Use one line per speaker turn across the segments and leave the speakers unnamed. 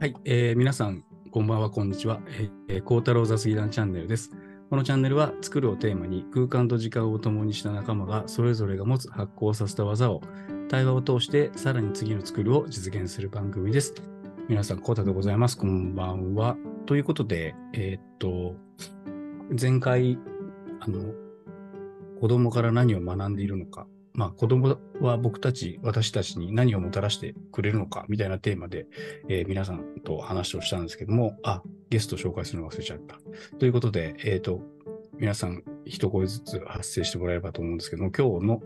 はい、えー皆さん、こんばんは、こんにちは。えー、孝太郎雑技団チャンネルです。このチャンネルは、作るをテーマに空間と時間を共にした仲間が、それぞれが持つ発行させた技を、対話を通して、さらに次の作るを実現する番組です。皆さん、孝太でございます。こんばんは。ということで、えーっと、前回、あの、子供から何を学んでいるのか、まあ、子供は僕たち、私たちに何をもたらしてくれるのか、みたいなテーマで、えー皆さんと話をしたんですけども、あ、ゲスト紹介するの忘れちゃった。ということで、えっ、と、皆さん一声ずつ発声してもらえればと思うんですけども、今日の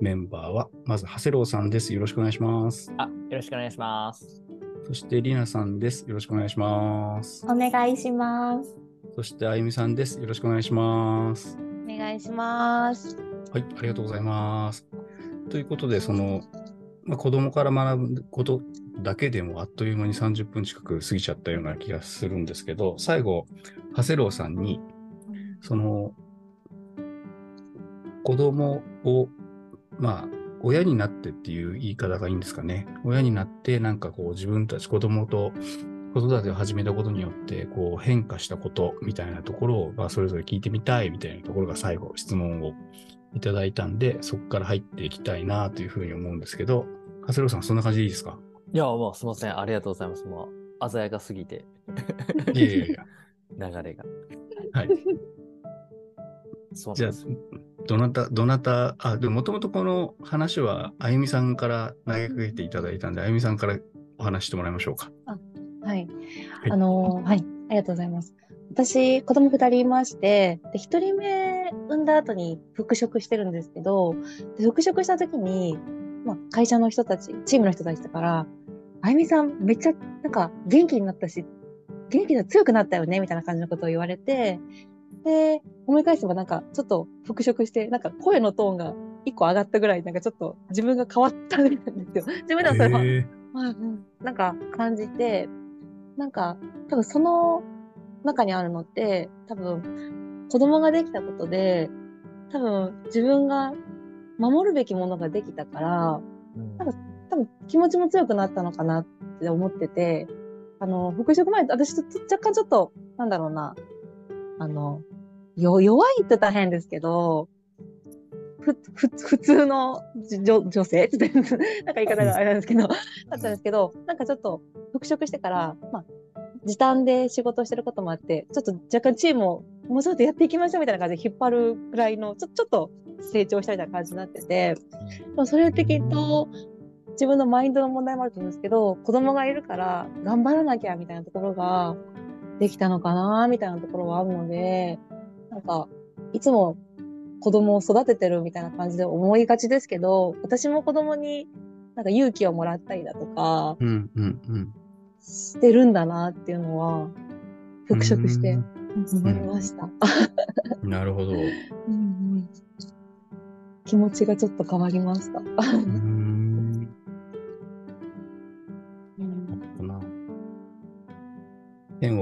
メンバーは、まず、長谷郎さんです。よろしくお願いします。
あ、よろしくお願いします。
そして、りなさんです。よろしくお願いします。
お願いします。
そして、あゆみさんです。よろしくお願いします。
お願いします。
はい、ありがとうございます。ということで、その、まあ、子供から学ぶことだけでもあっという間に30分近く過ぎちゃったような気がするんですけど、最後、長谷郎さんに、その、子供を、まあ、親になってっていう言い方がいいんですかね。親になって、なんかこう自分たち子供と子育てを始めたことによって、こう変化したことみたいなところを、まあ、それぞれ聞いてみたいみたいなところが最後質問をいただいたんで、そこから入っていきたいなというふうに思うんですけど、長谷郎さん、そんな感じでいいですか？
いや、もうすみません。ありがとうございます。もう鮮やかすぎて、
いやいやいや。
流れが。
はい。じゃあ
そうなんです。、
どなた、どなた、あ、でももともとこの話は、あゆみさんから投げかけていただいたんで、あゆみさんからお話してもらいましょうか。
はい。
はい
あのーはい。ありがとうございます。私、子供二人いまして、で、一人目産んだ後に復職してるんですけど、で復職した時に、まあ、会社の人たち、チームの人たちだから、あゆみさんめっちゃ、なんか元気になったし、元気で強くなったよね、みたいな感じのことを言われて、で、思い返せばなんか、ちょっと復職して、なんか声のトーンが一個上がったぐらい、なんかちょっと自分が変わったみたいなんですよ。自分ではそれはうんなんか感じて、なんか多分その中にあるのって、多分子供ができたことで、多分自分が守るべきものができたから、
うん。
なんか多分気持ちも強くなったのかなって思ってて、あの、復職前、私と若干ちょっと、なんだろうな、あの、よ、弱いって言ったら変ですけど、ふ、ふ、普通の女女性 なんか言い方があれなんですけど、だったんですけど、なんかちょっと復職してから、まあ、時短で仕事してることもあって、ちょっと若干チームをもうちょっとやっていきましょうみたいな感じで引っ張るくらいの、ちょ、ちょっと成長したみたいな感じになってて、まあそれってきっと自分のマインドの問題もあると思うんですけど、子供がいるから頑張らなきゃみたいなところができたのかなみたいなところはあるので、なんか、いつも子供を育ててるみたいな感じで思いがちですけど、私も子供になんか勇気をもらったりだとか
うん、うん、うん。
してるんだなっていうのは、復職して
う
思いました。
んなるほど。う
うんうん気持ちがちょっと変わりました。う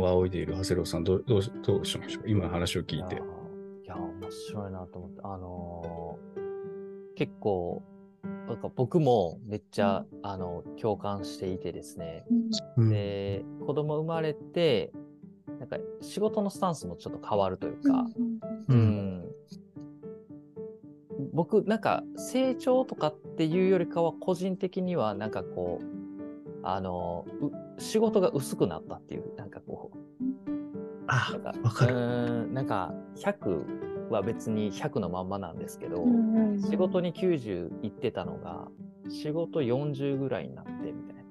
を仰いでいる長谷郎さん、どうどうしどうしましょう？今話を聞いて
いや。面白いなと思って。あのー結構、なんか僕もめっちゃ、あの、共感していてですね。
うん。
で、子供生まれて、なんか仕事のスタンスもちょっと変わるというか、
う
うんん。僕なんか成長とかっていうよりかは個人的にはなんかこうあのう仕事が薄くなったっていうなんかこう。
あ
なんか
わかる。
うーんなんか100は別に100のまんまなんですけど、
うん
仕事に90いってたのが仕事40ぐらいになってみたいな。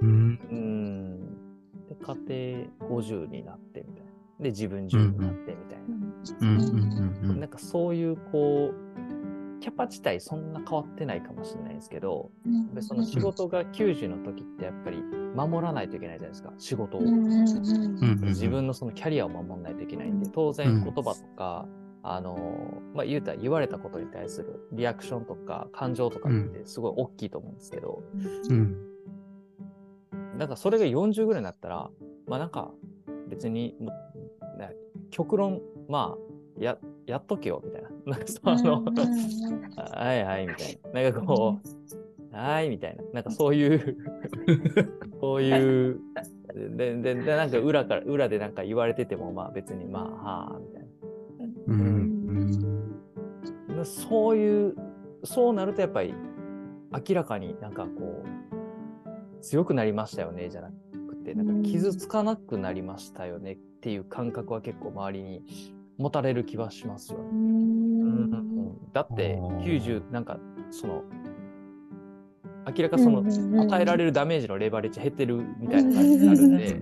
うん。
うん。で家庭50になってみたいな。で自分10になってみたいな、
うん、うん、うん。
なんかそういうこうキャパ自体そんな変わってないかもしれないですけど、でその仕事が90の時ってやっぱり守らないといけないじゃないですか仕事を、
うんうんうん。
うんうん。
自分のそのキャリアを守らないと。いけないん。で当然言葉とか、あのまあ言うたら言われたことに対するリアクションとか感情とかってすごい大きいと思うんですけど、
うん。
なんかそれが40ぐらいになったらまあなんか別に極論まあややっとけよみたいな。なんかその、はいはいみたいな。なんかこうはいみたいな、なんかそういう、そういう、で、で、で、なんか裏から、裏でなんか言われてても、まあ別に、まあ、はあ、みたいな。
うん
そういう、そうなるとやっぱり明らかになんかこう、強くなりましたよね、じゃなくて、なんか傷つかなくなりましたよねっていう感覚は結構周りに持たれる気はしますよね。うん。だって
あー。
90、なんかその、明らかその与えられるダメージのレバレッジ減ってるみたいな感じになるんで、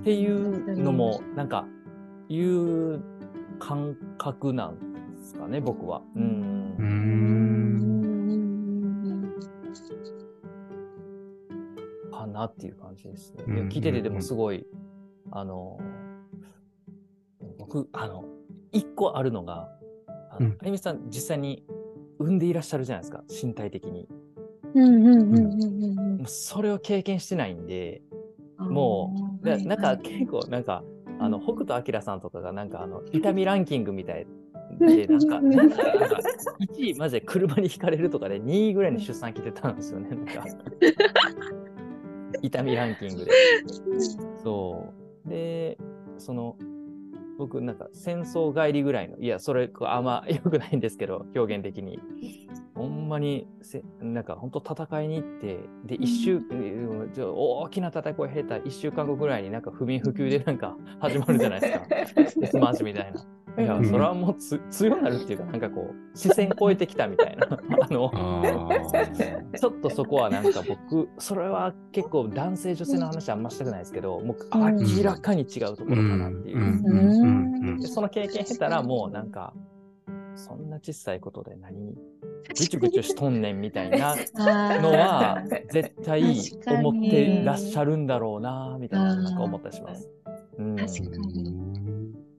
っていうのもなんかいう感覚なんですかね僕は。うん。
う
かなっていう感じですね。聞いててでもすごい、あの僕あの一個あるのがあの、
うん。
あゆみさん実際に産んでいらっしゃるじゃないですか身体的に。
うんうんうんうん
もうそれを経験してないんで
うん
もう
は
なんか
はい
結構なんかあの北斗晶さんとかがなんかあの 痛みランキングみたいでなんか なんかなんか1位マジで車にひかれるとかで2位ぐらいに出産来てたんですよね なんか。痛みランキングで。そう。でその僕なんか戦争帰りぐらいのいやそれあんま 良くないんですけど表現的に。ほんまにせなんか本当戦いに行ってで一週、うん。大きな戦いを経た1週間後ぐらいになんか不眠不休でなんか 始まるじゃないですか。デスマーチみたいな。いや
うん
それはもうつ 強くなるっていうかなんかこう視線超えてきたみたいな あの ちょっとそこはなんか僕、それは結構男性女性の話あんましたくないですけど、もう
うん
明らかに違うところかなっていう。でその経験経たらもうなんか、そんな小さいことで何ぐちゅぐちゅしとんねんみたいなのは絶対思ってらっしゃるんだろうなみたいななんか思ったりします。うん、
確かに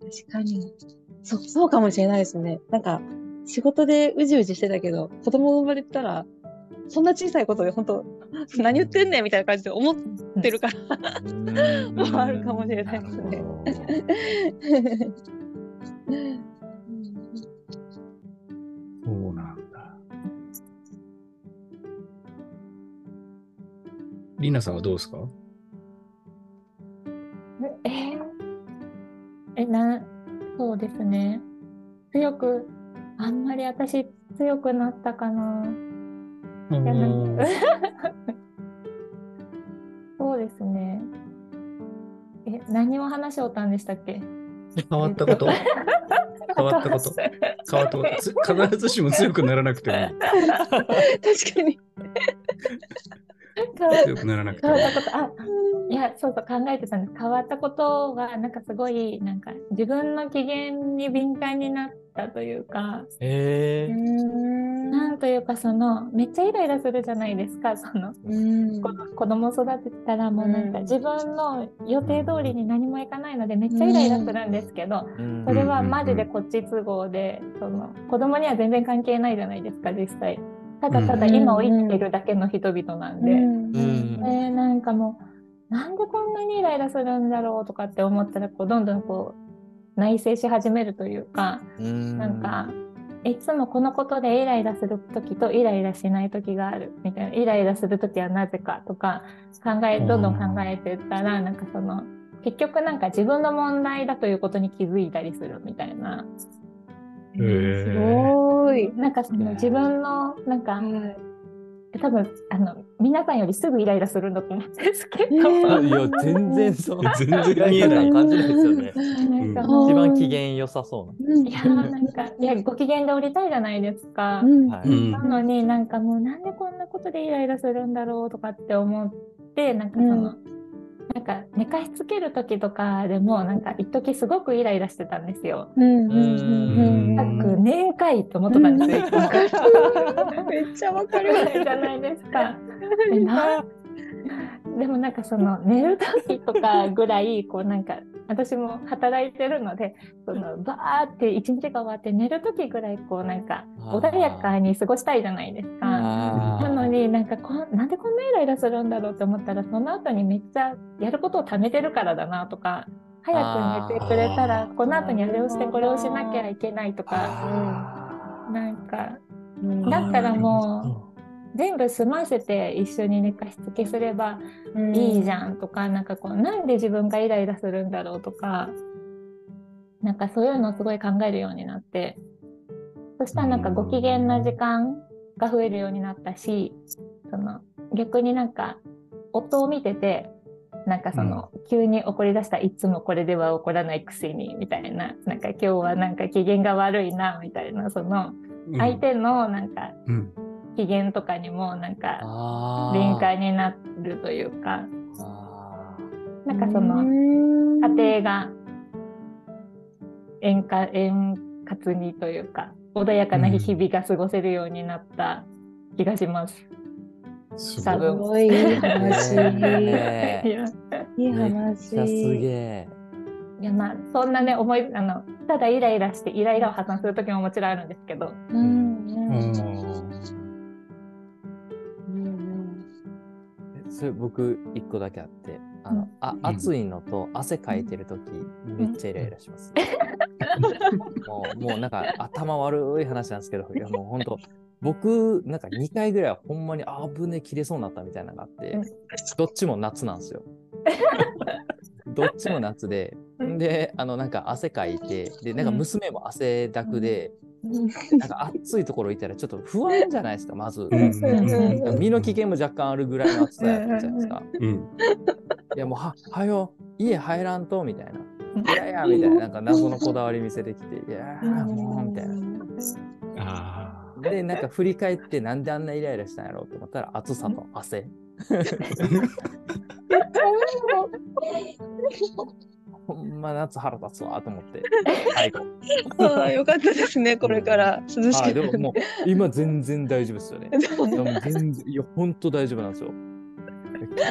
確かに。そう、そうかもしれないですね。なんか、仕事でうじうじしてたけど、子供生まれたら、そんな小さいことで本当、何言ってんねんみたいな感じで思ってるから、
うん
もあるかもしれないですね。
そうなんだ。りなさんはどうですか？
え？ーえ、な、そうですね。強く、あんまり私強くなったかな。いやなんか そうですね。え、何を話しおったんでしたっけ？
変わったこと変わったこと変わったことつ必ずしも強くならなくても。
確かに。
強くならなくてもいい
変わったこと、あ、いや、そうそう考えてたんです。変わったことは、なんかすごい、なんか自分の機嫌に敏感になったというか、
え。ー
なんというか、その、めっちゃイライラするじゃないですか、その、
うん。
こ子供育ててたらもうなんか
うん。
自分の予定通りに何もいかないのでめっちゃイライラするんですけど、
うん。
それはマジでこっち都合で、その子供には全然関係ないじゃないですか実際。ただただ今を生きてるだけの人々なんで、
うん。
でなんかもうなんでこんなにイライラするんだろうとかって思ったらこうどんどんこう内省し始めるというか、
うん。
なんかいつもこのことでイライラする時とイライラしない時があるみたいなイライラする時はなぜかとか考えどんどん考えてったらなんかその結局なんか自分の問題だということに気づいたりするみたいな。
へー。
すごい。
なんかその自分のなんか
はい
多分あの皆さんよりすぐイライラするんだと思うんですけど、
え
あ いや、全然そう。
全然見えない
感じないですよね。一番機嫌良さそう
うん
いやなんかいやご機嫌で降りたいじゃないですか。
うん
な。はい。
うん
なのになんかもうなんでこんなことでイライラするんだろうとかって思ってなんかその、
う
なんか寝かしつける時とかでもなんか一時すごくイライラしてたんですよ。
うん。うんうん
たくねえかいと思ってたんですよ。
めっちゃわかる。
じゃないですか。でもなん。かその寝る時とかぐらいこうなん。か私も働いてるのでそのバーって一日が終わって寝る時ぐらいこうなんか穏やかに過ごしたいじゃないですか。なのになんかこんなんでこんなイライラするんだろうと思ったらその後にめっちゃやることを貯めてるからだなとか早く寝てくれたらこの後にあれをしてこれをしなきゃいけないとか。
あ
なんか
うん。
だったらも全部済ませて一緒に寝かしつけすればいいじゃんとか、なんかこうなんで自分がイライラするんだろうとかなんかそういうのをすごい考えるようになってそしたらなんかご機嫌な時間が増えるようになったしその逆になんか夫を見ててなんかその、急に怒り出したいつもこれでは怒らないくせにみたいななんか今日はなんか機嫌が悪いなみたいなその相手のなんか
うん
機嫌とかにもなんか敏感になるというか
あ
なんかその家庭が円滑円滑にというか穏やかな日々が過ごせるようになった気がします。多
すごい。
すごい。いい話。
ね
いや
い話。
ちゃすげえ。
いやまあそんなね思いあのただイライラしてイライラを破産する時ももちろんあるんですけど。
うんうん
うん。
うん
それ僕一個だけあって、あの、あ
ん。
暑いのと汗かいてる時めっちゃイライラします。もうもうなんか頭悪い話なんですけど、いやもう本当僕なんか2回ぐらいはほんまにあぶね切れそうになったみたいなのがあって、どっちも夏なんですよ。どっちも夏で、で、あのなんか汗かいて、で、なんか娘も汗だくで、なんか暑いところいたらちょっと不安じゃないですか、まず。身の危険も若干あるぐらいの暑さやったじゃないですか。
うん
いやもうは、はよ、家入らんと、みたいな。いやいや、みたいな、なんか謎のこだわり見せてきて、いやー、もう、みたいな。
あ
で、なんか振り返って、なんであんなイライラしたんやろうと思ったら、暑さと汗。ほんま夏腹立つわと思って。最 後。
ああ、よかったですね、これから涼し
はい、
く。
でももう、今全然大丈夫ですよね。いやもう全然、いや、ほんと大丈夫なんですよ。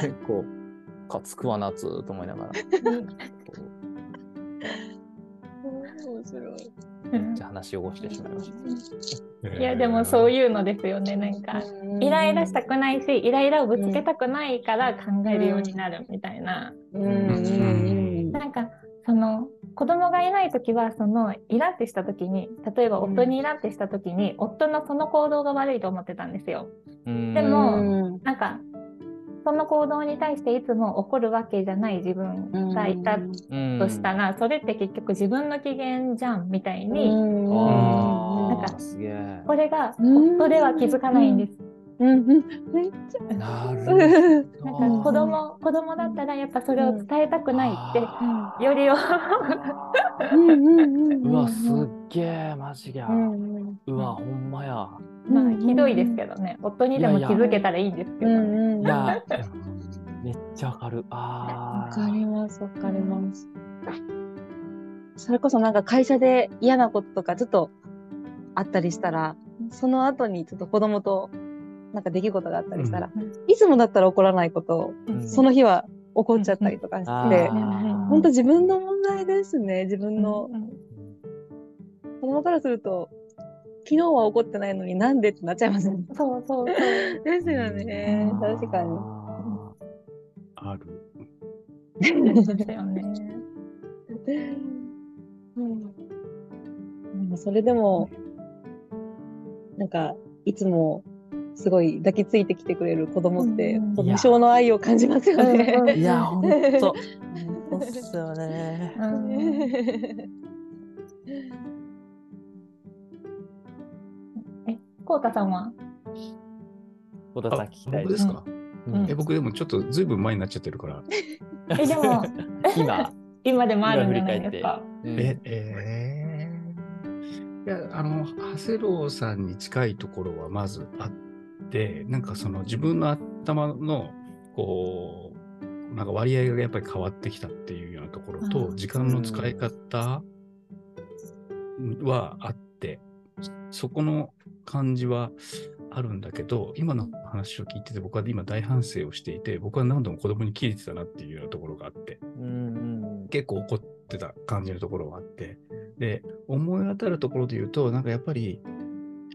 結構、かつくわ夏と思いながら。
面白い。
じゃあ話を汚してしまいました。
ー
いやでもそういうのですよねなんかイライラしたくないしイライラをぶつけたくないから考えるようになるみたいな、
うんうん
なんかその子供がいない時はそのイラってした時に例えば夫にイラってした時に、夫のその行動が悪いと思ってたんですよ。
うん。
でも
うん。
なんかその行動に対していつも怒るわけじゃない自分がいた
うん。
としたら、それって結局自分の機嫌じゃんみたいに、
あ
なんか。これが
うん。
夫では気づかないんです。
うんうんめっちゃ
なる
うん
ほど。
なんか子供子供だったらやっぱそれを伝えたくないって、
あ
よりを
うんうんうん
うわ、すっげえ、マジや。
うん
うわ、ほんまや。
まあひどいですけどね夫にでも気づけたらいいんですけど、
うんうん
いや、
うん
めっちゃわかる。ああ。
わかります、わかります。それこそなんか会社で嫌なこととかちょっとあったりしたら、その後にちょっと子供となんか出来事があったりしたら、
うん
いつもだったら怒らないことを、
うん
その日は怒っちゃったりとかして、本当自分の問題ですね。自分の
うん
子供からすると、昨日は怒ってないのになんでってなっちゃいますね。
そうそうそう
ですよね。確かに。
あ
ある。
ですよね
うん、それでも、なんか、いつも、すごい抱きついてきてくれる子供って、無償の愛を感じますよね。
いや、ほんと。ほんとっすよね。
うん。えこうたさんは？
小田さん
あ
聞きたい
僕ですか、
うん。
え僕でもちょっとずいぶん前になっちゃってるから。
えでも
今、
今でもあるんじゃないですか？
うん。
え、えー。いや、あの、長谷郎さんに近いところはまずあって、なんかその自分の頭の、こう、なんか割合がやっぱり変わってきたっていうようなところと、
うん
時間の使い方はあって、そこの感じはあるんだけど、今の話を聞いてて僕は今大反省をしていて、僕は何度も子供に切れてたなっていうようなところがあって、
うん
結構怒ってた感じのところがあって、で、思い当たるところで言うと、なんかやっぱり、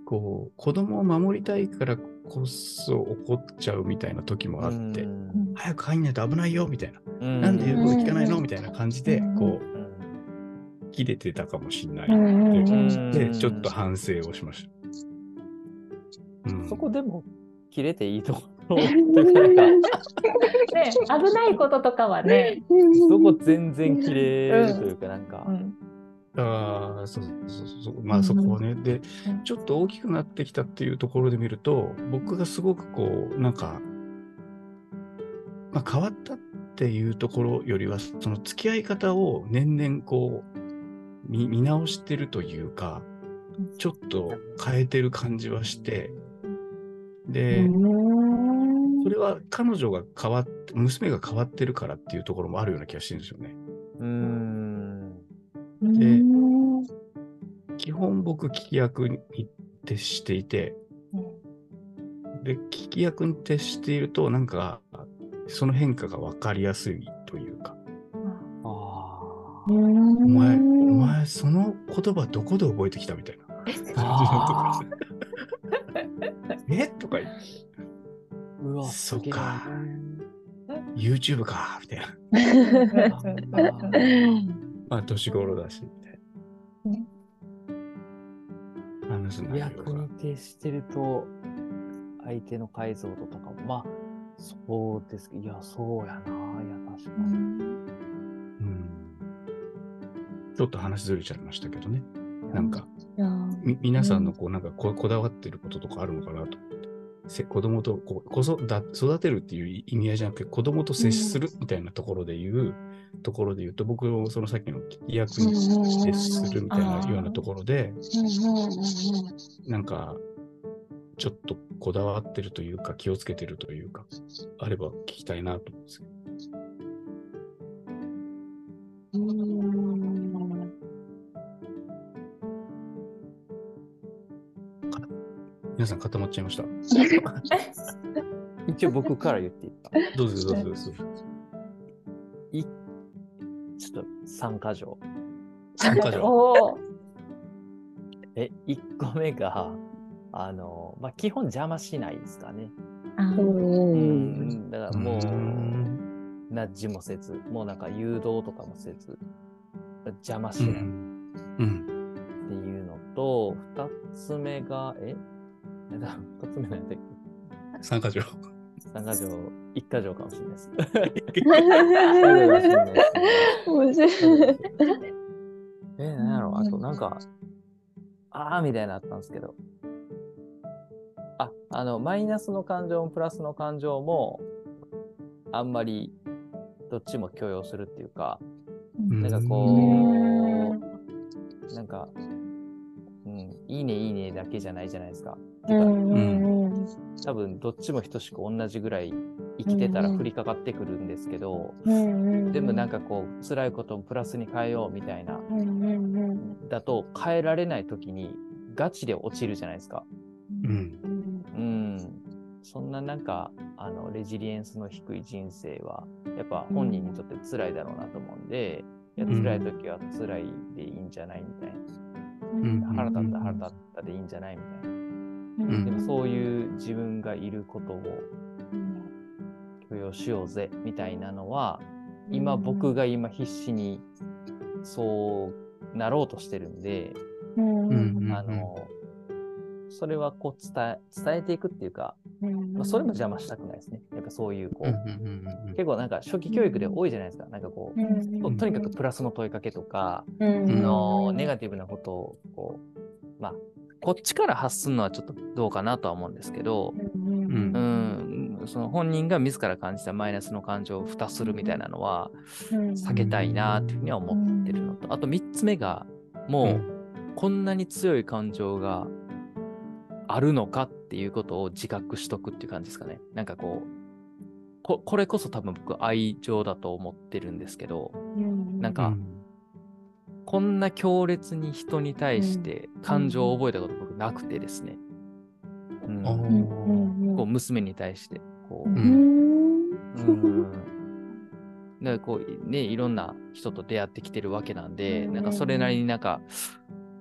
こう、子供を守りたいからこそ怒っちゃうみたいな時もあって、
うん。
早く入んないと危ないよみたいな、
うん。
なんで言うこと聞かないのみたいな感じで
うん、
こ
う
切れてたかもしれない。
うんうん。
うん
で、ちょっと反省をしました。うん。
そこでも切れていいところというか、なんか、
ね、危ないこととかはね、
そこ全然切れるというか、なんか。
う、ん、
ああ、そうそうそうそう。まあそこをね。で、
うん
ちょっと大きくなってきたっていうところで見ると、僕がすごくこう、なんか、まあ変わったっていうところよりは、その付き合い方を年々こう、見見直してるというか、ちょっと変えてる感じはして、で、それは彼女が変わって、娘が変わってるからっていうところもあるような気がしてるんですよね。
うーん。
で基本僕、聞き役に徹していて、で、聞き役に徹していると、なんか、その変化が分かりやすいというか、
あ
お
お前、お前、その言葉どこで覚えてきたみたいな。感じのところでえ？とか言って、
ーうわ、
そっか。YouTube か。みたいな。まあ、年頃だし、話す内容
役に
が。
徹してると、相手の解像度とかも、まあ、そうですけど、いや、そうやな、いや、確かに。
うんちょっと話ずれちゃいましたけどね。なんか、み皆さんのこうなんかここだわってることとかあるのかなと。せ子供とこうこそだ育てるっていう意味合いじゃなくて子供と接するみたいなところで言う、ところで言うと僕もそのさっきの役に接するみたいなようなところでなんかちょっとこだわってるというか気をつけてるというかあれば聞きたいなと思うんですけど。皆さん固まっちゃいました。
一応僕から言っていった。
どうぞどうぞどうぞ。
3か条。
三か条。
え、1個目が、あの、まあ、基本邪魔しないですかね。
う
ん。だからも
う、
ナッジもせず、もうなんか誘導とかもせず、邪魔しない。
うん。
っていうのと、2つ目が、え、2つ目なんだっ
け ?3 か
条。三か条、一か条かもしれないです。
面白い。
え、なんやろあとなんか、あーみたい。なあったんですけど。あ、あの、マイナスの感情もプラスの感情も、あんまりどっちも許容するってい。うか、なんかこう、なんか、うん、い。い。ねい。い。ねだけじゃない。じゃない。ですか。てか多分どっちも等しく同じぐらい生きてたら降りかかってくるんですけど、でもなんかこう辛いことをプラスに変えようみたいなだと変えられない時にガチで落ちるじゃないですか。
うん
うん。そんななんかあのレジリエンスの低い人生はやっぱ本人にとって辛いだろうなと思うんで、いや
うん
辛い時は辛いでいいんじゃないみたいな。
うん
腹立ったら腹立ったでいいんじゃないみたいな。
ん。
でもそういう自分がいることを許容しようぜみたいなのは、今僕が今必死にそうなろうとしてるんで、
うん。
あの、それはこう伝え、伝えていくっていうか、まあ、それも邪魔したくないですね。やっぱそういうこう、結構なんか初期教育で多いじゃないですか。なんかこう、ととにかくプラスの問いかけとか、あのネガティブなことをこう、まあ、こっちから発するのはちょっとどうかなとは思うんですけど、
うん
うん、その本人が自ら感じたマイナスの感情を蓋するみたいなのは避けたいなっていうふうには思ってるのと、あと3つ目が、もう、こんなに強い感情があるのかっていうことを自覚しとくっていう感じですかね。なんかこう、ここれこそ多分僕愛情だと思ってるんですけど、なんか、こんな強烈に人に対して感情を覚えたこと僕なくてですね。うんこう娘に対して、こう、
うん
うん。だからこうね、いろんな人と出会ってきてるわけなんで、
うん
なんかそれなりになんか、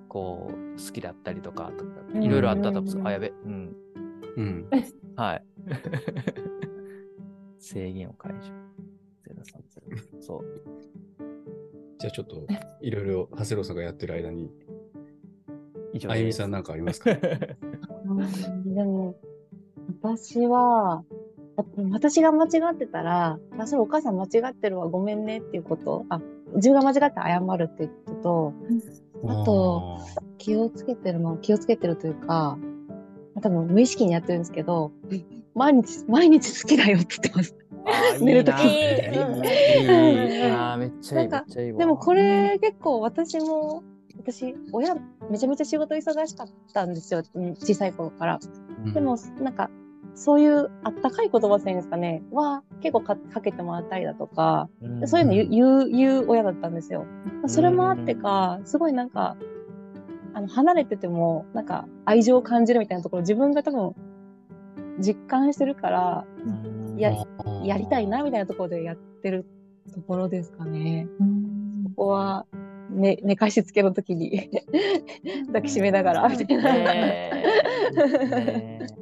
こう、好きだったりとか、いろいろあったと思うんですあ、やべ、うん。
うん
はい。制限を解除。030。そう。
じゃあちょっといろいろ長谷郎さんがやってる間に、あゆみさんなんかありますか？
でも、私は、私が間違ってたら、あ、それお母さん間違ってるわ、ごめんねっていうこと。あ、自分が間違って謝るっていうことと、あと、気をつけてるの、気をつけてるというか、多分無意識にやってるんですけど、毎日、毎日好きだよって言ってます。寝る時。
いいな。い
い
いいあーめっちゃいい。
でもこれ結構私も、私、親、めちゃめちゃ仕事忙しかったんですよ、うん小さい頃から。
うん。
でも、なんか、そういうあったかい言葉っていうんですかね、は結構かかけてもらったりだとか、
うん。
そういうの言う言う言う親だったんですよ。それもあってか、すごいなんか、あの、離れてても、なんか、愛情を感じるみたいなところ、自分が多分、実感してるから、
うん
ややりたいな、みたいなところでやってるところですかね。ここは、ね、寝かしつけの時に 抱きしめながら、みたいな。
ね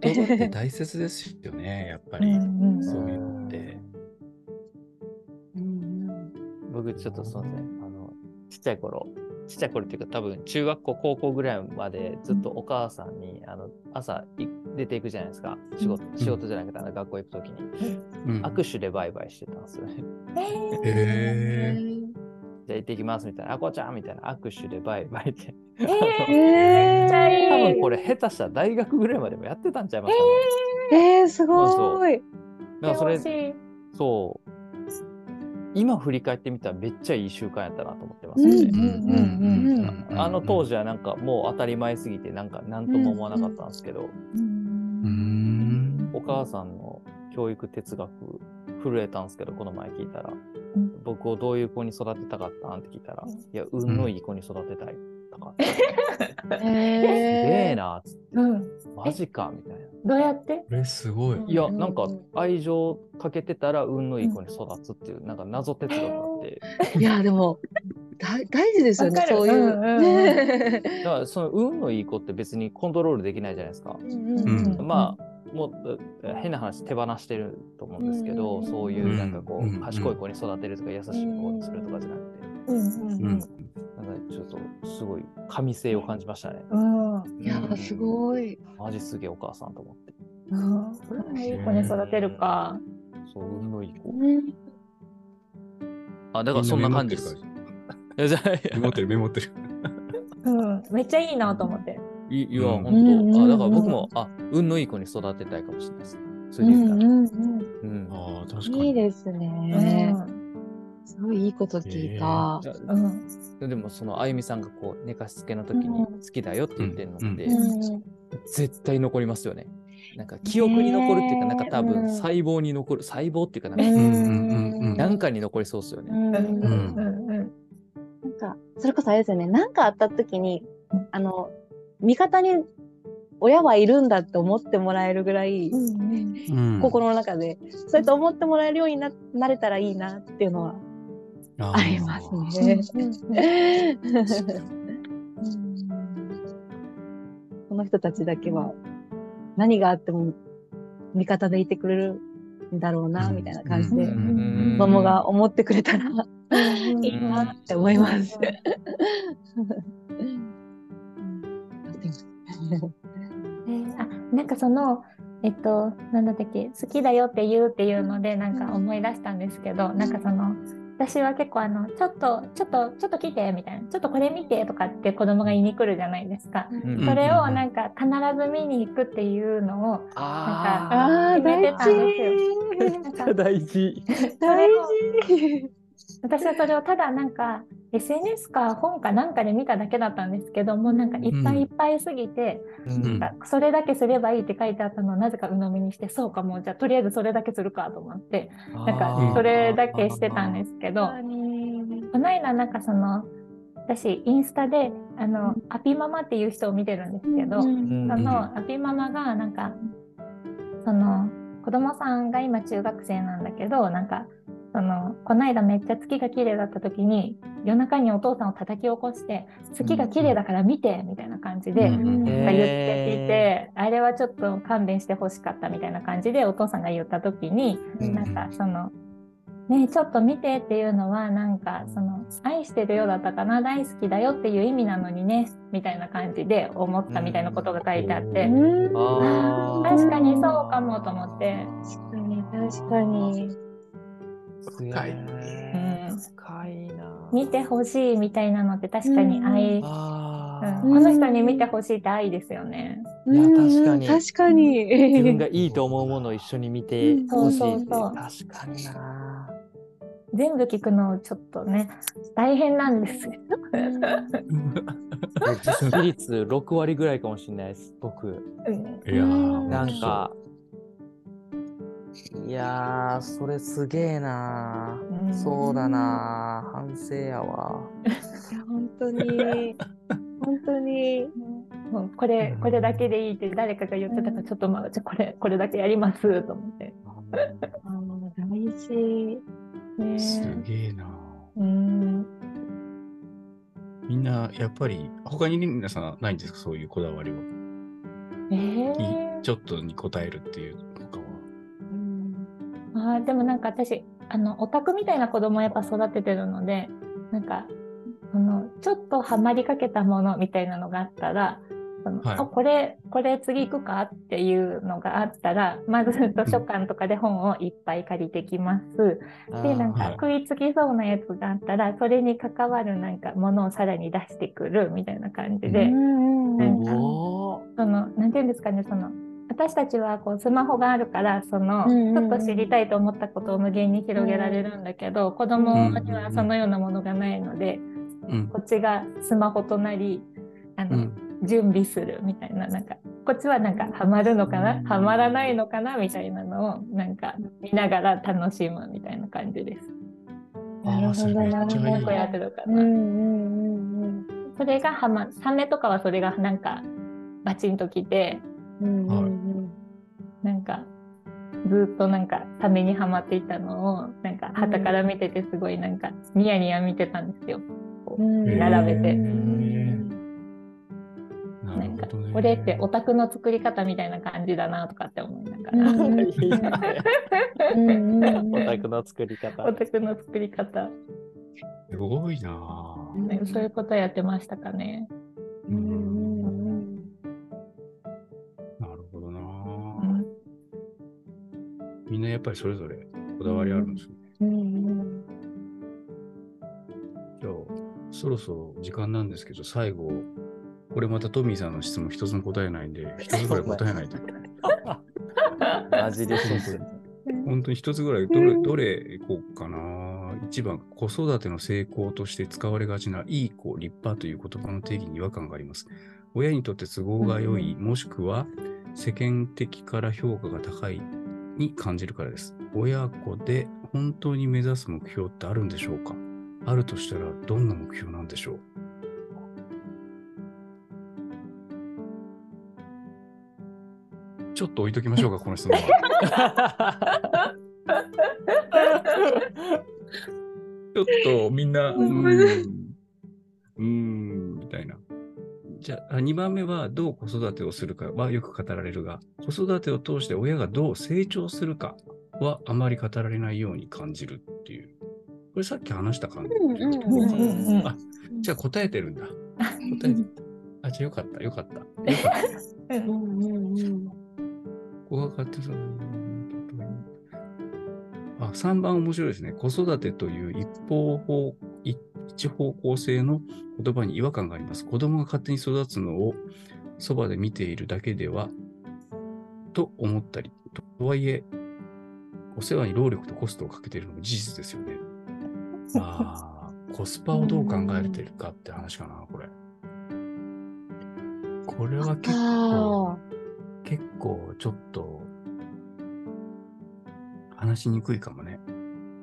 言葉って大切ですよね、やっぱり。
うん
そういうのって。
うん
僕ちょっとすみません。あの、ちっちゃい頃、ちっちゃい頃っていうか多分中学校、高校ぐらいまでずっとお母さんに、あの、朝い出ていくじゃないですか。仕事、仕事じゃなくて、学校行くときに。
うん
握手でバイバイしてたんですよね。
へー
じゃあ行ってきますみたいな。あこちゃんみたいな握手でバイバイって。
えー
多分これ下手したら大学ぐらいまでもやってたんちゃいますかね。
えー、すごい。
だからそれ
欲、しい
そう。今振り返ってみたらめっちゃいい習慣やったなと思ってます。ね。あの当時はなんかもう当たり前すぎてなんか何とも思わなかったんですけど、
うん。
お母さんの教育哲学震えたんですけどこの前聞いたら、
うん
僕をどういう子に育てたかったんって聞いたら、
うん
いや運のいい子に育てたいとか、すげ
え
えなっつって。
うん。
マジかみたいな。
どうやって？
これすごい。
いや、
うん
なんか愛情かけてたら運のいい子に育つっていう、なんか謎哲学があって、
いや、でも、大大事ですよねそういう。
うんうんうん。
ね
だからその運のいい子って別にコントロールできないじゃないですか。
うんうん
うん
まあ、もうえ変な話手放してると思うんですけど、
うん
そういうなんかこう、
うん
賢い子に育てるとか優しい子にするとかじゃなくて、
うんうん。
うん
なんかちょっとすごい神性を感じましたね。
うん
いや、すごい。
マジすげえお母さんと思って。
うんいい子に育てるか。
そう、運のいい子。
うん
あ、だからそんな感じです。
メモってる、メモってる。
うん、めっちゃいいなと思って。
いいや、
うん
本
うん
当、あ、だから僕も、あ、運のいい子に育てたいかもしれないです。それで言ったら。
うんうん
うん
ああ、確か
うんいい
に。
です
う
ね。
ん
すごいいいこと聞いた。
じゃ
うん。
あでも、そのあゆみさんがこう寝かしつけの時に好きだよって言ってるのって、
うん。
絶対残りますよね。なんか記憶に残るっていうか、なんか多分
うん
細胞に残る、細胞っていうか、なんか
うん。
なんかに残りそうですよね。
なんか、それこそあれですよね。なんかあった時に、あの、味方に親はいるんだって思ってもらえるぐらい、
うん。
心の中で、そうやって思ってもらえるようにななれたらいいなっていうのは
あ
りますね。この人たちだけは何があっても味方でいてくれるん。だろうな、みたいな感じで、子供が思ってくれたらいいなって思います。
えーあなん。かそのえっとなん。だったっけ好きだよって言うっていうのでなん。か思い出したん。ですけどなん。かその私は結構あのちょっとちょっとちょっと来てみたいなちょっとこれ見てとかって子供が言いに来るじゃないですか。
うん
それをなんか必ず見に行くっていうのを
あ
ああ、
決め
大
てたんですよ
大事。
大事。
私はそれをただなんか SNS か本かなんかで見ただけだったんですけどもうなんかいっぱいいっぱいすぎて、
うん。
なんかそれだけすればいいって書いてあったのをなぜか鵜呑みにしてそうかもうじゃあとりあえずそれだけするかと思ってなんかそれだけしてたんですけどこの間なんかその私インスタであのアピママっていう人を見てるんですけど、
うん。
そのアピママがなんかその子供さんが今中学生なんだけどなんかそのこの間めっちゃ月が綺麗だった時に夜中にお父さんを叩き起こして月が綺麗だから見てみたいな感じで、言っていて、あれはちょっと勘弁してほしかったみたいな感じでお父さんが言った時に、
うん。
なんかそのねちょっと見てっていうのはなんかその愛してるよだったかな大好きだよっていう意味なのにねみたいな感じで思ったみたいなことが書いてあって、
うん。
確かにそうかもと思って、
確かに、確かに。
深い
うん
深いな。
見てほしいみたいなのって確かに愛、うん。
あ
この人に見てほしいって愛ですよね。
いや
うん。
確かに。
確かに。
自分がいいと思うものを一緒に見てほしいって
そうそうそう。
確かにな。
全部聞くのちょっとね大変なんですよ。
実施率6割ぐらいかもしれないです、僕。
うん。
いやー
なんか、いやー、それすげえな
うん
そうだな反省やわ。
い や本当に、本当に。
もうこれこれだけでいいって誰かが言ってたからちょっとまあじゃあこれこれだけやりますと思って。
あー大事。
ね
すげえな。
うん
みんな、やっぱり、他に皆さんないんですか？そういうこだわりは。
え
い
ー
ちょっとに応えるっていう
あーでもなんか私あのオタクみたいな子供をやっぱ育ててるのでなんかそのちょっとハマりかけたものみたいなのがあったらその
はい
あこれこれ次行くかっていうのがあったらまず図書館とかで本をいっぱい借りてきます。でなん
はい
か食いつきそうなやつがあったらそれに関わるなんかものをさらに出してくるみたいな感じで。
うん
なんか
お
そのなんていうんですかねその私たちはこうスマホがあるからその、
うんうんうん。
ちょっと知りたいと思ったことを無限に広げられるんだけど、子供にはそのようなものがないので、
うん。
こっちがスマホとなりあの、
うん。
準備するみたいななんかこっちはなんかハマるのかな、
うん。
ハマらないのかな？みたいなのをなんか見ながら楽しむみたいな感じです。それがハマサメとかはそれがなんかバチンときて
うんうんうん
なんかずっとなんかサメにはまっていたのをなんか旗から見ててすごいなんかニヤニヤ見てたんですよ。
うん
並べて
うん
な
なんか。これってオタクの作り方みたいな感じだなとかって思いながら。
オタクの作り方
オ。タクの作り方、
すごいな
そういうことやってましたかね。
うんうん
みんなやっぱりそれぞれこだわりあるんですね。
うんうん
じゃあ、そろそろ時間なんですけど、最後、これまたトミーさんの質問一つも答えないんで、一つぐらい答えないと。
マジで信じてる。
本当に一つぐらい、どれ、どれいこうかな。一番、子育ての成功として使われがちな、いい子、立派という言葉の定義に違和感があります。親にとって都合が良い、もしくは世間的から評価が高いに感じるからです。親子で本当に目指す目標ってあるんでしょうか？あるとしたら、どんな目標なんでしょう？ちょっと置いときましょうか、この質問は。ちょっとみんな、うーん、じゃあ、2番目はどう子育てをするかはよく語られるが、子育てを通して親がどう成長するかはあまり語られないように感じるっていう。これさっき話した感じ。あ、じゃあ答えてるんだ。答えてあ、じゃあよかった、よかった。よかった。
うん
うんうんうん
ここが勝手そう。あ、3番面白いですね。子育てという一方方、一方向性の言葉に違和感があります。子供が勝手に育つのをそばで見ているだけでは、と思ったり。とはいえ、お世話に労力とコストをかけているのも事実ですよね。ああ、コスパをどう考えてるかって話かな、これ。これは結構。
あ
結構ちょっと話しにくいかもね。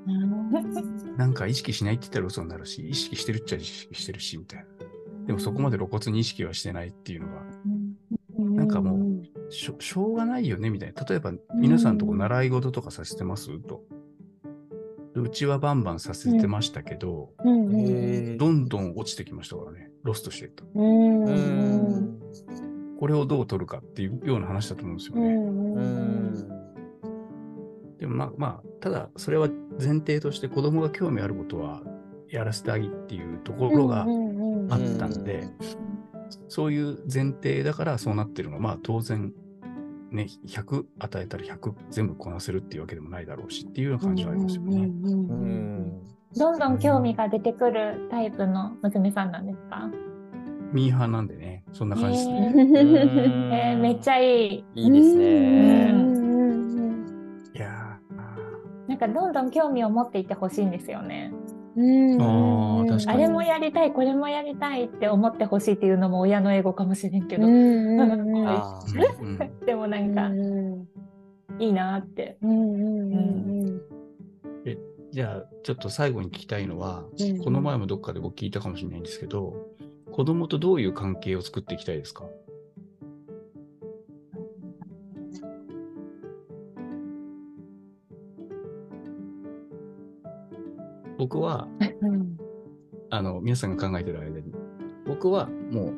ー
なんか意識しないって言ったら嘘になるし、意識してるっちゃ意識してるし、みたいな。でもそこまで露骨に意識はしてないっていうのが、なんかもうしょしょうがないよね、みたいな。例えば皆さんとこ習い事とかさせてます？と。うちはバンバンさせてましたけど、どんどん落ちてきましたからね。ロストしていった。
うん
う
うん
ん。
これをどう取るかっていうような話だと思うんですよね。でもまあまあ、ただそれは前提として子供が興味あることはやらせてあげっていうところがあったんで、そういう前提だからそうなってるのは、まあ当然、ね、100与えたら100全部こなせるっていうわけでもないだろうしっていうような感じはありますよね。
どんどん興味が出てくるタイプの娘さんなんですか？
ミーハーなんでね、そんな感じですね。
えーめっちゃいい。
いいです
う
ね。
なんかどんどん興味を持っていってほしいんですよね。
うん。
あ
れもやりたい、これもやりたいって思ってほしいっていうのも親の英語かもしれんけど。でもなんか
うん。
いいなって。
うんうんうん
じゃあ、ちょっと最後に聞きたいのは、
うん。
この前もどっかで僕聞いたかもしれないんですけど、子供とどういう関係を作っていきたいですか？僕は、
うん
あの、皆さんが考えてる間に、僕はも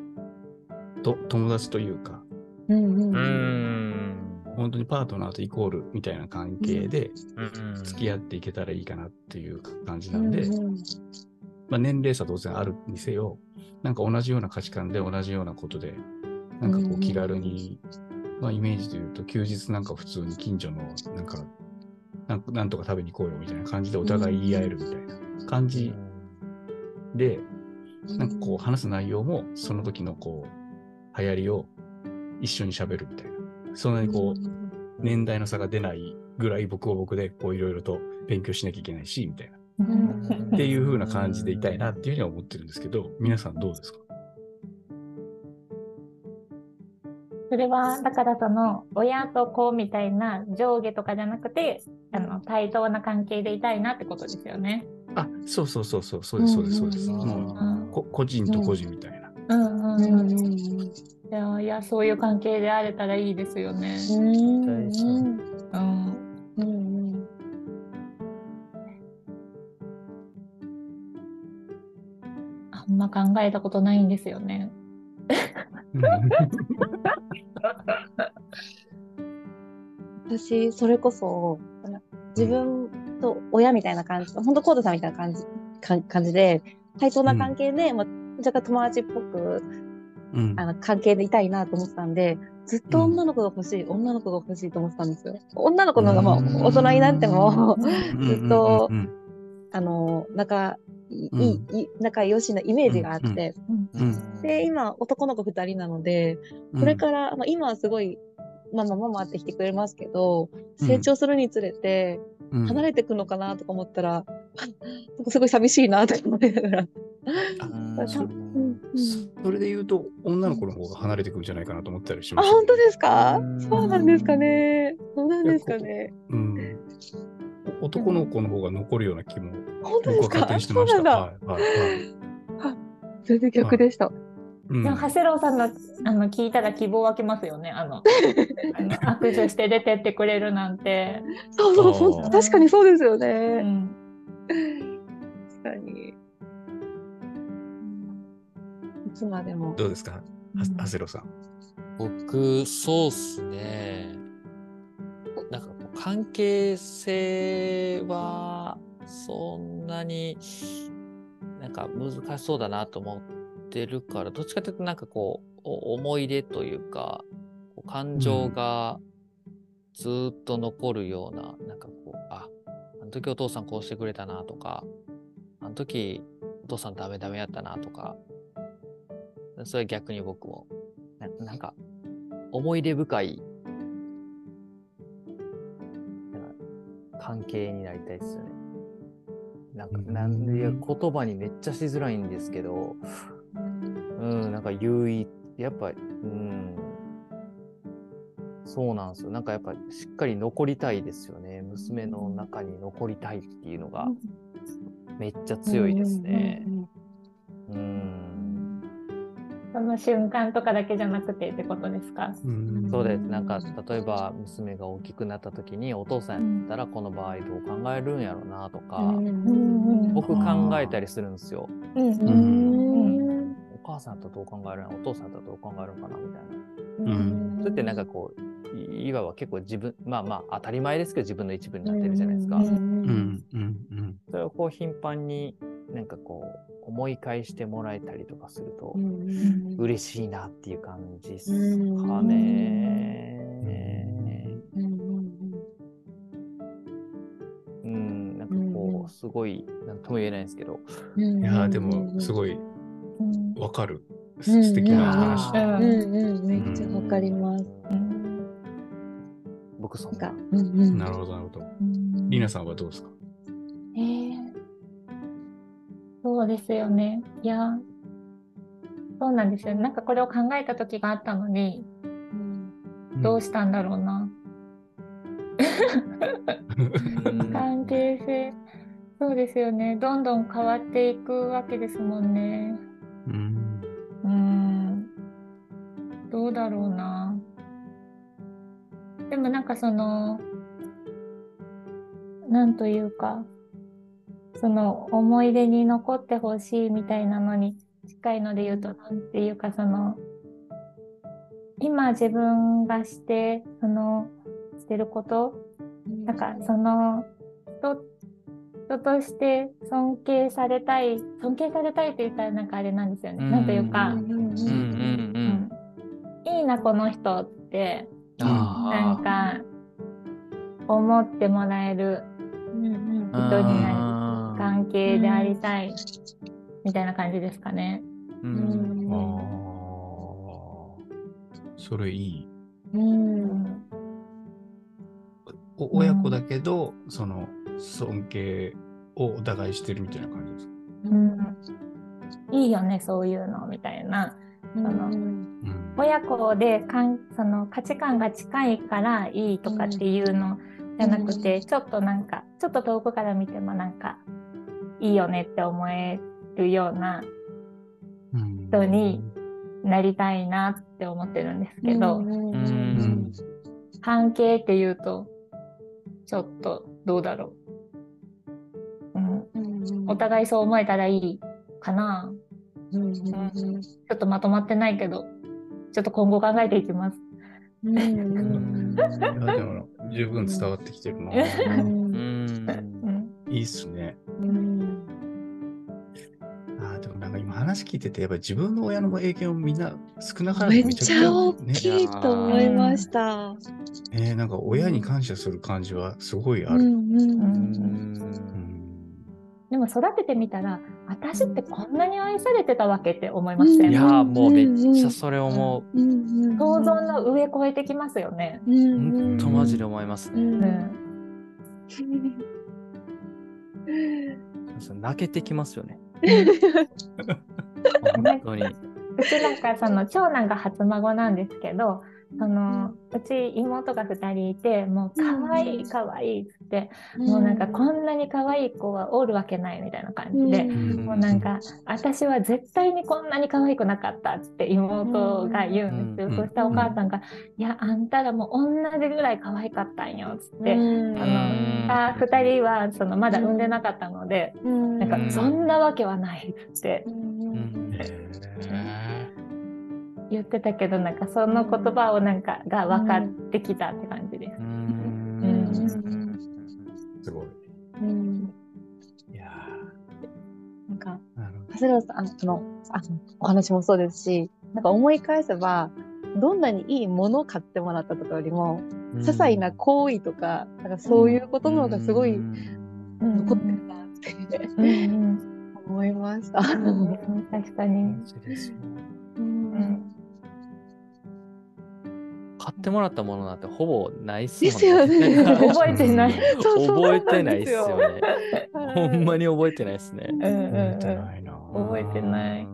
う、と、友達というか、
うん。うん。
う
うん
ん。
本当にパートナーとイコールみたいな関係で
うん
付き合っていけたらいいかなっていう感じなんで、
うん
まあ、年齢差当然あるにせよ、なんか同じような価値観で同じようなことで、なんかこ
うん
う気軽に、まあイメージで言うと休日なんか普通に近所のなんかなんなんとか食べに行こうよみたいな感じでお互い言い合えるみたいな感じで、なんかこう話す内容もその時のこう流行りを一緒に喋るみたいな。そんなにこう年代の差が出ないぐらい僕は僕でこういろいろと勉強しなきゃいけないし、みたいな。
うん。
っていう風な感じでいたいなっていうふうには思ってるんですけど、皆さんどうですか？
それはだからその親と子みたいな上下とかじゃなくてあの対等な関係でいたいなってことですよね。
あ、そうそうそうそう、そうです、そうです、そうです。も
う
個人と個人みたいな。
うんうん
うん
うん
うん
いやいやそういう関係であれたらいいですよね。
うん
うん
うんうん
あんま考えたことないんですよね。
私、それこそ、自分と親みたいな感じ、本当コードさんみたいな感じ、か感じで、対等な関係で、まあ、若干友達っぽく、
うん。
あの、関係でいたいなと思ってたんで、ずっと女の子が欲しい、女の子が欲しいと思ってたんですよ。女の子の方が、まあ、
うん。
大人になっても、
うん
ずっと
うん
あの、仲いい、
うん
仲良しなイメージがあって、
うん。
で、今、男の子二人なので、
うん。
これから、まあ、今はすごい、ママママって来てくれますけど、
うん。
成長するにつれて、
うん。
離れていくのかなとか思ったら、すごい寂しいなとか思いながら。
そ
う。ん
それで言うと、女の子の方が離れてくるんじゃないかなと思ったりし
あ、
ました。
本当ですか？
うん。
そうなんですかね。そうなんですかね。
うん。お男の子の方が残るような気も、
本当ですか？
僕は勝手にして
そう
ました。
なんだ。
はいはいはい
全然逆でした。
うん
でも長谷郎さんのあの聞いたら希望湧きますよね。あのあの 握手して出てってくれるなんて。
そうそうそう確かにそうですよ
う
ね。
ん
確かに。いつまでも。
どうですか？は長谷郎さん。
僕、そうっすね。関係性はそんなになんか難しそうだなと思ってるから、どっちかというとなんかこう、お思い出というか、感情がずーっと残るような、なんかこう、あ、あの時お父さんこうしてくれたなとか、あの時お父さんダメダメやったなとか、それは逆に僕も、ななんか思い出深い関係になりたいですよね。なんか、
うん
なんで、言葉にめっちゃしづらいんですけど、うん、なんか優位、やっぱ、うん、そうなんですよ。なんかやっぱしっかり残りたいですよね。娘の中に残りたいっていうのがめっちゃ強いですね。うん。
その瞬間とかだけじゃなくてってことですか？
うん。
そうです。なんか、例えば娘が大きくなった時に、お父さんやったらこの場合どう考えるんやろうなとか、僕考えたりするんですよ。
うん。
う
うん。ん
お母さんだとどう考えるんやお父さんだとどう考えるのかなみたいな。
うん。
それってなんかこう、いわば結構自分まあまあ当たり前ですけど自分の一部になってるじゃないですか。
うん。
うん。うん。うん。
それをこう頻繁になんかこう思い返してもらえたりとかすると嬉しいなっていう感じです
うん
かね。
うんうん
うん、なんか
うん
こ
う
すごいなんとも言えないんですけど。
うん
いやーでもすごい
うん
わかる。
うん
素敵な話だ。
うん
うんうんめっちゃわかります。
うん
僕そんな
な
るほどなるほど。
うん
りなさんはどうですか？
そうですよね。いや、そうなんですよ。なんかこれを考えた時があったのに、どうしたんだろうな。
うん
関係性、そうですよね。どんどん変わっていくわけですもんね。
うん
うーん。どうだろうな。でもなんかその、なんというか、その思い出に残ってほしいみたいなのに近いので言うと、なんていうかその、今自分がして、その、してること、なんかその人人として尊敬されたい尊敬されたいって言ったらなんかあれなんですよね。
うん。
なんというか。いいなこの人ってなん
あ
か思ってもらえる
うんうん。
あ
人になる。
あー
関係でありたいみたいな感じですかね。
う
うん。ん
あー。それいい。
うん。
お親子だけど、その尊敬をお互いしてるみたいな感じですか？
うん。いいよねそういうのみたいな。
うん。
の
うん。
親子でかんその価値観が近いからいいとかっていうのじゃなくて、ちょっとなんかちょっと遠くから見てもなんかいいよねって思えるような
うん
人になりたいなって思ってるんですけど、
うんうん
うん
関係っていうとちょっとどうだろう、うん、
うん。
お互いそう思えたらいいかな。
うんうん
ちょっとまとまってないけどちょっと今後考えていきます。
うん。
いやでも十分伝わってきてるな。いいっすね。話聞いてて、やっぱり自分の親の影響もみんな少なからず
め
ちゃくちゃ
大
ね
きいと思いました。
ねなんか親に感謝する感じはすごいある。
でも育ててみたら私ってこんなに愛されてたわけって思いません、
いやーもうめっちゃそれ思う。
うんうん
想像の上越えてきますよね。
うん
とマジで思いますね。
うん
泣けてきますよね。
ね
本当に。
うちなんかその長男が初孫なんですけどそのうち妹が2人いてもう可愛い可愛いっつって、もうなんかこんなに可愛い子はおるわけないみたいな感じで、
うん。
もうなんか私は絶対にこんなに可愛くなかったっつって妹が言うんですよ、
うん。
そしたらお母さんが「いやあんたらも同じぐらい可愛かったんよ」っつって、
うん。
あのあ2人はそのまだ産んでなかったので、
うん。
なんか
うん
そんなわけはないっつって。
うん。
へ
言ってたけどなんかその言葉をなんかが分かってきたって感じです。
うん。
ーすごい。
うん。
い。や
なんか。長谷川さんあのそのあのお話もそうですしなんか思い返せばどんなにいいものを買ってもらったとかよりも些細な行為とかなんかそういうことの方がすごい
うん。
残ってるなって
うん。うん。
思いました。
うん。確かに。うん
買ってもらったものなんてほぼないっす
ですよね
覚えてない。
そうそう
覚えてないっすよね。ほんま
に。
に覚えてないっすね。
覚えて
うん
ないな。
覚えてない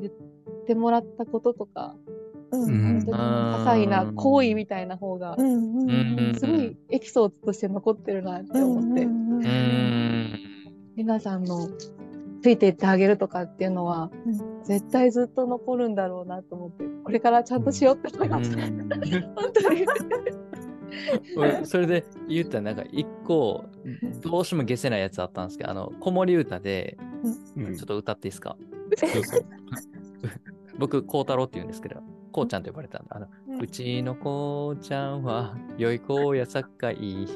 言ってもらったこととか、
うん
本当に些細な行為みたいな方がすごいエピソードとして残ってるなって思って、
うんうん
うーん。
皆さんのついていってあげるとかっていうのは、
うん。
絶対ずっと残るんだろうなと思って、これからちゃんとしようって思いました。本当
それで言ったらなんか一個どうしても消せないやつあったんですけどあの子守歌で
うん。
ちょっと歌っていいですか？
そうそう
僕孝太郎って言うんですけどこうちゃんと呼ばれたんだ。あの、うちのこうちゃんは良い子やさっかい。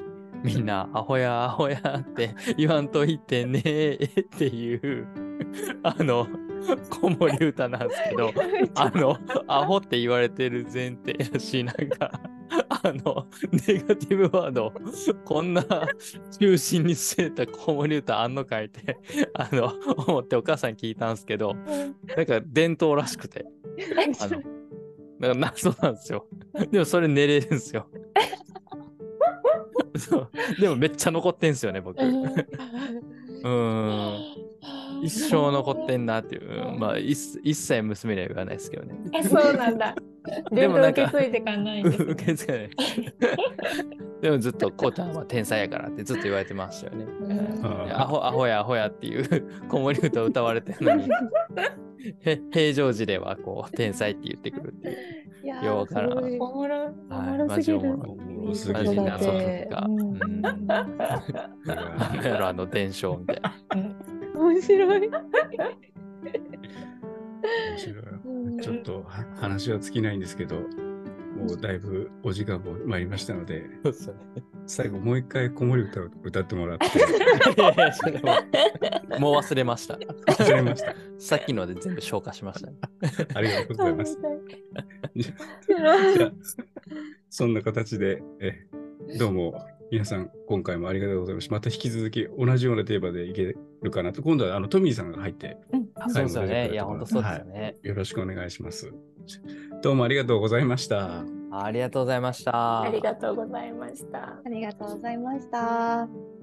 みんなアホやアホやって言わんといてねっていう、あの、子守歌なんですけど、あの、アホって言われてる前提やし、なんか、あの、ネガティブワード、こんな中心に据えた子守歌あんのかいって、あの、思ってお母さんに聞いたんですけど、なんか伝統らしくて、あの、なんか謎なんですよ。でもそれ寝れるんですよ。そうでもめっちゃ残ってんすよね、僕。うーん。一生残ってんなっていう。うんまあ、一一切娘には言わないですけどね。
え、そうなんだ。
で
伝
もなんか
統受け継いでかないんで
受け継がない。でもずっと、こうちゃんは天才やからってずっと言われてましたよね。
うん
あ
アホアホやアホやっていう子守歌歌われてるのに、へ平常時ではこう天才って言ってくるっていう。
いや
ようわから
おもろ、お
はい
もろすぎる。
マジおもろ
おもろすぎ
マ
るな
ジ謎と
子育て
か。
うん
うん。なんやろあの伝承みたいな。
面白い。
面白い。ちょっとは話は尽きないんですけど、もうだいぶお時間も参りましたので、
そうっすよね
最後もう一回子守歌を歌ってもらって、
ももう忘れました。
忘れました。
さっきので全部消化しました、ね。
ありがとうございます。じゃあそんな形で、えどうも皆さん、今回もありがとうございました。また引き続き同じようなテーマでいけるかなと。今度はあのトミーさんが入って
うん
あそうですよね。いや、本当そうですよね。
よろしくお願いします。どうもありがとうございました。
ありがとうございました。
ありがとうございました。
ありがとうございました。